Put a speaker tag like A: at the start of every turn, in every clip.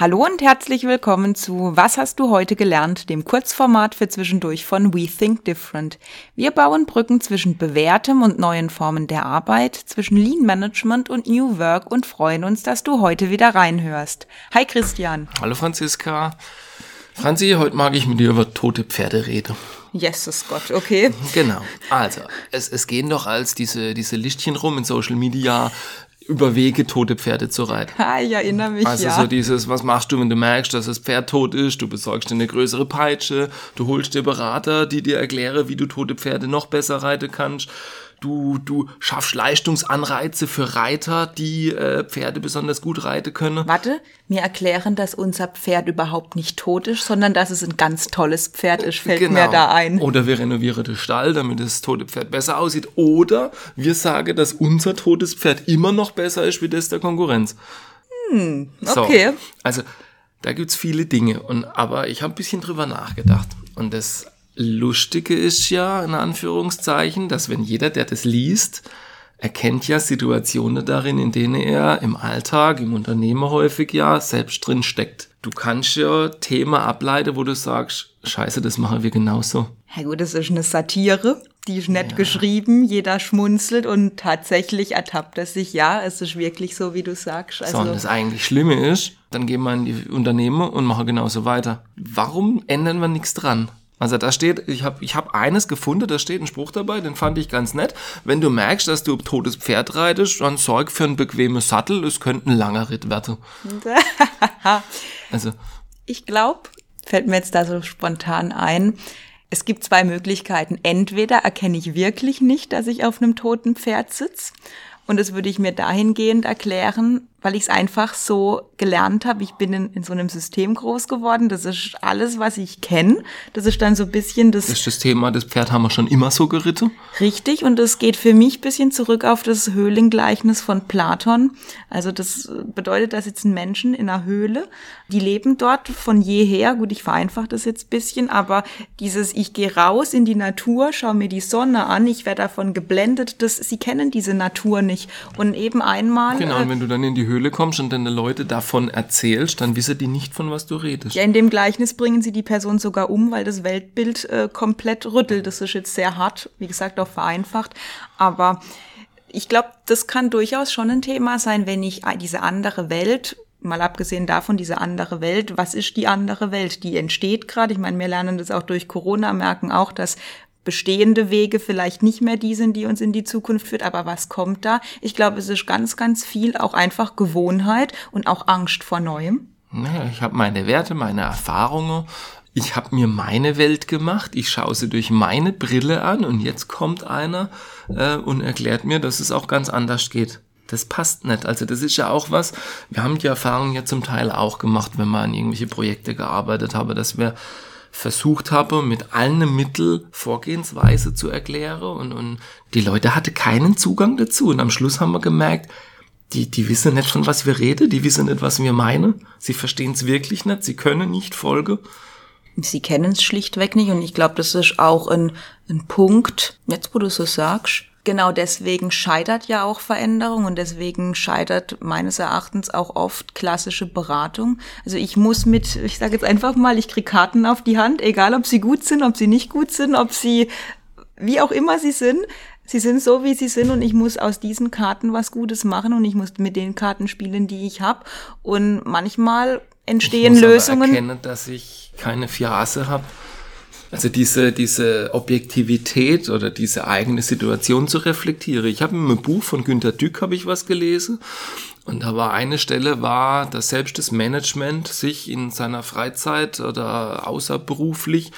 A: Hallo und herzlich willkommen zu Was hast du heute gelernt, dem Kurzformat für zwischendurch von We Think Different. Wir bauen Brücken zwischen bewährtem und neuen Formen der Arbeit, zwischen Lean Management und New Work und freuen uns, dass du heute wieder reinhörst. Hi Christian.
B: Hallo Franziska. Franzi, heute mag ich mit dir über tote Pferde reden.
A: Jesus Gott, okay.
B: Genau. Also, es, es gehen doch als diese, diese Lichtchen rum in Social Media, über Wege tote Pferde zu reiten.
A: Ah, ich erinnere mich,
B: also
A: ja.
B: so dieses, was machst du, wenn du merkst, dass das Pferd tot ist? Du besorgst dir eine größere Peitsche, du holst dir Berater, die dir erklären, wie du tote Pferde noch besser reiten kannst. Du, du schaffst Leistungsanreize für Reiter, die äh, Pferde besonders gut reiten können.
A: Warte, mir erklären, dass unser Pferd überhaupt nicht tot ist, sondern dass es ein ganz tolles Pferd ist, fällt
B: Genau.
A: mir da ein.
B: Oder wir renovieren den Stall, damit das tote Pferd besser aussieht. Oder wir sagen, dass unser totes Pferd immer noch besser ist wie das der Konkurrenz. So,
A: okay.
B: Also da gibt's viele Dinge. Und, aber ich habe ein bisschen drüber nachgedacht. Und das Lustige ist ja, in Anführungszeichen, dass wenn jeder, der das liest, erkennt ja Situationen darin, in denen er im Alltag, im Unternehmen häufig ja selbst drin steckt. Du kannst ja Themen ableiten, wo du sagst, scheiße, das machen wir genauso.
A: Ja gut, das ist eine Satire, die ist nett geschrieben, jeder schmunzelt und tatsächlich ertappt er sich, ja, es ist wirklich so, wie du sagst.
B: So, und
A: Also,
B: das eigentlich Schlimme ist, dann gehen wir in die Unternehmen und machen genauso weiter. Warum ändern wir nichts dran? Also da steht, ich habe ich hab eines gefunden, da steht ein Spruch dabei, den fand ich ganz nett. Wenn du merkst, dass du ein totes Pferd reitest, dann sorg für einen bequemen Sattel, es könnte ein langer Ritt werden. Also,
A: ich glaube, fällt mir jetzt da so spontan ein, es gibt zwei Möglichkeiten. Entweder erkenne ich wirklich nicht, dass ich auf einem toten Pferd sitze. Und das würde ich mir dahingehend erklären, weil ich es einfach so gelernt habe. Ich bin in, in so einem System groß geworden. Das ist alles, was ich kenne. Das ist dann so ein bisschen das
B: ist das Thema, das Pferd haben wir schon immer so geritten.
A: Richtig, und das geht für mich bisschen zurück auf das Höhlengleichnis von Platon. Also das bedeutet, da sitzen Menschen in einer Höhle, die leben dort von jeher. Gut, ich vereinfache das jetzt bisschen, aber dieses, ich gehe raus in die Natur, schaue mir die Sonne an, ich werde davon geblendet, das, sie kennen diese Natur nicht. Und eben einmal.
B: Genau,
A: äh,
B: und wenn du dann in die Höhle kommst und deine Leute davon erzählst, dann wissen die nicht, von was du redest.
A: Ja, in dem Gleichnis bringen sie die Person sogar um, weil das Weltbild äh, komplett rüttelt. Das ist jetzt sehr hart, wie gesagt, auch vereinfacht. Aber ich glaube, das kann durchaus schon ein Thema sein, wenn ich diese andere Welt, mal abgesehen davon, diese andere Welt, was ist die andere Welt? Die entsteht gerade. Ich meine, wir lernen das auch durch Corona, merken auch, dass bestehende Wege vielleicht nicht mehr die sind, die uns in die Zukunft führt, aber was kommt da? Ich glaube, es ist ganz, ganz viel auch einfach Gewohnheit und auch Angst vor Neuem.
B: Naja, ich habe meine Werte, meine Erfahrungen. Ich habe mir meine Welt gemacht. Ich schaue sie durch meine Brille an und jetzt kommt einer äh, und erklärt mir, dass es auch ganz anders geht. Das passt nicht. Also das ist ja auch was. Wir haben die Erfahrung ja zum Teil auch gemacht, wenn wir an irgendwelche Projekte gearbeitet haben, dass wir versucht haben, mit allen Mitteln Vorgehensweise zu erklären und, und die Leute hatte keinen Zugang dazu. Und am Schluss haben wir gemerkt, die, die wissen nicht, von was wir reden, die wissen nicht, was wir meinen. Sie verstehen es wirklich nicht, sie können nicht folgen.
A: Sie kennen es schlichtweg nicht und ich glaube, das ist auch ein, ein Punkt, jetzt wo du so sagst, genau deswegen scheitert ja auch Veränderung und deswegen scheitert meines Erachtens auch oft klassische Beratung. Also ich muss mit, ich sage jetzt einfach mal, ich krieg Karten auf die Hand, egal ob sie gut sind, ob sie nicht gut sind, ob sie, wie auch immer sie sind, sie sind so, wie sie sind und ich muss aus diesen Karten was Gutes machen und ich muss mit den Karten spielen, die ich habe und manchmal entstehen
B: ich muss
A: Lösungen.
B: Aber erkennen, dass ich keine Fiase habe. Also diese, diese Objektivität oder diese eigene Situation zu reflektieren. Ich habe im Buch von Günter Dück habe ich was gelesen und da war eine Stelle war, dass selbst das Management sich in seiner Freizeit oder außerberuflich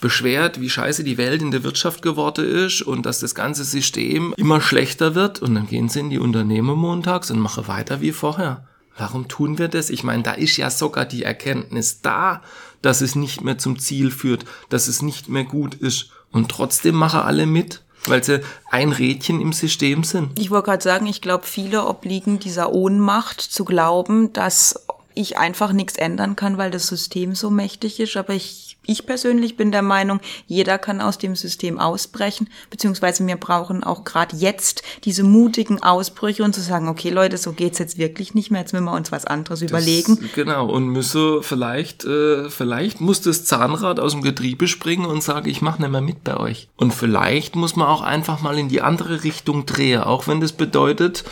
B: beschwert, wie scheiße die Welt in der Wirtschaft geworden ist und dass das ganze System immer schlechter wird und dann gehen sie in die Unternehmen montags und machen weiter wie vorher. Warum tun wir das? Ich meine, da ist ja sogar die Erkenntnis da, dass es nicht mehr zum Ziel führt, dass es nicht mehr gut ist. Und trotzdem machen alle mit, weil sie ein Rädchen im System sind.
A: Ich wollte gerade sagen, ich glaube, viele obliegen dieser Ohnmacht zu glauben, dass ich einfach nichts ändern kann, weil das System so mächtig ist. Aber ich, ich persönlich bin der Meinung, jeder kann aus dem System ausbrechen, beziehungsweise wir brauchen auch gerade jetzt diese mutigen Ausbrüche und zu sagen, okay Leute, so geht's jetzt wirklich nicht mehr, jetzt müssen wir uns was anderes das, überlegen.
B: Genau, und müsse vielleicht, äh, vielleicht muss das Zahnrad aus dem Getriebe springen und sagen, ich mache nicht mehr mit bei euch. Und vielleicht muss man auch einfach mal in die andere Richtung drehen, auch wenn das bedeutet,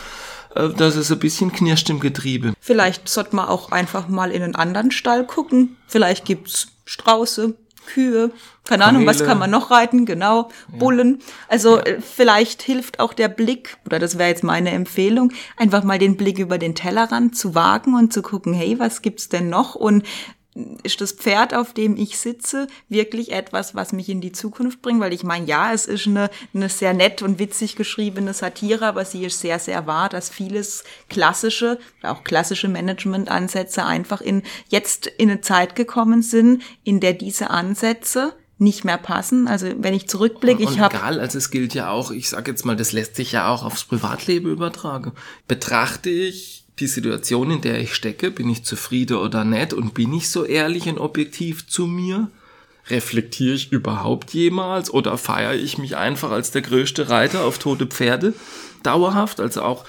B: dass es ein bisschen knirscht im Getriebe.
A: Vielleicht sollte man auch einfach mal in einen anderen Stall gucken. Vielleicht gibt's Strauße, Kühe, keine Ahnung, was kann man noch reiten, genau, Bullen. Also ja. Äh, vielleicht hilft auch der Blick, oder das wäre jetzt meine Empfehlung, einfach mal den Blick über den Tellerrand zu wagen und zu gucken, hey, was gibt's denn noch? Und ist das Pferd, auf dem ich sitze, wirklich etwas, was mich in die Zukunft bringt? Weil ich meine, ja, es ist eine, eine sehr nett und witzig geschriebene Satire, aber sie ist sehr, sehr wahr, dass vieles klassische, auch klassische Managementansätze einfach in, jetzt in eine Zeit gekommen sind, in der diese Ansätze nicht mehr passen. Also wenn ich zurückblicke, ich habe
B: egal, also es gilt ja auch, ich sage jetzt mal, das lässt sich ja auch aufs Privatleben übertragen. Betrachte ich die Situation, in der ich stecke, bin ich zufrieden oder nicht und bin ich so ehrlich und objektiv zu mir? Reflektiere ich überhaupt jemals oder feiere ich mich einfach als der größte Reiter auf tote Pferde dauerhaft? Also auch,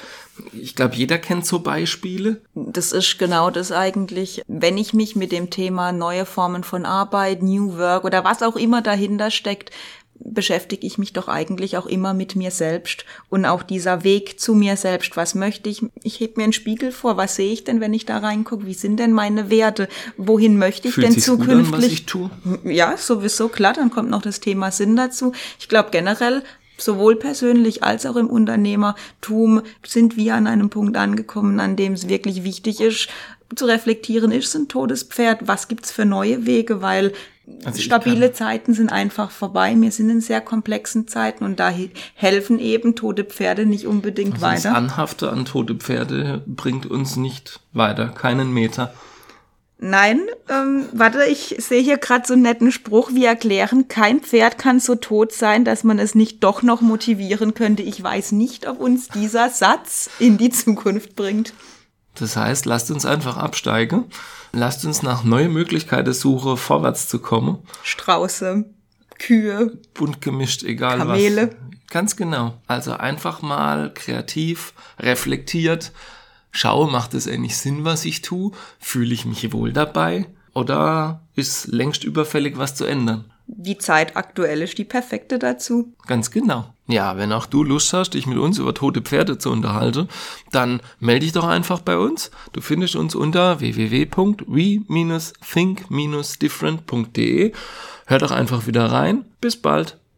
B: ich glaube, jeder kennt so Beispiele.
A: Das ist genau das eigentlich. Wenn ich mich mit dem Thema neue Formen von Arbeit, New Work oder was auch immer dahinter steckt, beschäftige ich mich doch eigentlich auch immer mit mir selbst und auch dieser Weg zu mir selbst. Was möchte ich? Ich heb mir einen Spiegel vor. Was sehe ich denn, wenn ich da reingucke? Wie sind denn meine Werte? Wohin möchte ich Fühlt denn zukünftig? An, was ich tue? Ja, sowieso klar. Dann kommt noch das Thema Sinn dazu. Ich glaube generell sowohl persönlich als auch im Unternehmertum sind wir an einem Punkt angekommen, an dem es wirklich wichtig ist, zu reflektieren, ist es ein totes Pferd? Was gibt's für neue Wege? Weil also Stabile Zeiten sind einfach vorbei. Wir sind in sehr komplexen Zeiten und da helfen eben tote Pferde nicht unbedingt also weiter.
B: Das Anhafte an tote Pferde bringt uns nicht weiter, keinen Meter.
A: Nein, ähm, warte, ich sehe hier gerade so einen netten Spruch. Wir erklären, kein Pferd kann so tot sein, dass man es nicht doch noch motivieren könnte. Ich weiß nicht, ob uns dieser Satz in die Zukunft bringt.
B: Das heißt, lasst uns einfach absteigen. Lasst uns nach neuen Möglichkeiten suchen, vorwärts zu kommen.
A: Strauße, Kühe.
B: Bunt gemischt, egal
A: Kamele. was.
B: Ganz genau. Also einfach mal kreativ, reflektiert. Schaue, macht es eigentlich Sinn, was ich tue? Fühle ich mich wohl dabei? Oder ist längst überfällig, was zu ändern?
A: Die Zeit aktuell ist die perfekte dazu.
B: Ganz genau. Ja, wenn auch du Lust hast, dich mit uns über tote Pferde zu unterhalten, dann melde dich doch einfach bei uns. Du findest uns unter www.we-think-different.de. Hör doch einfach wieder rein. Bis bald.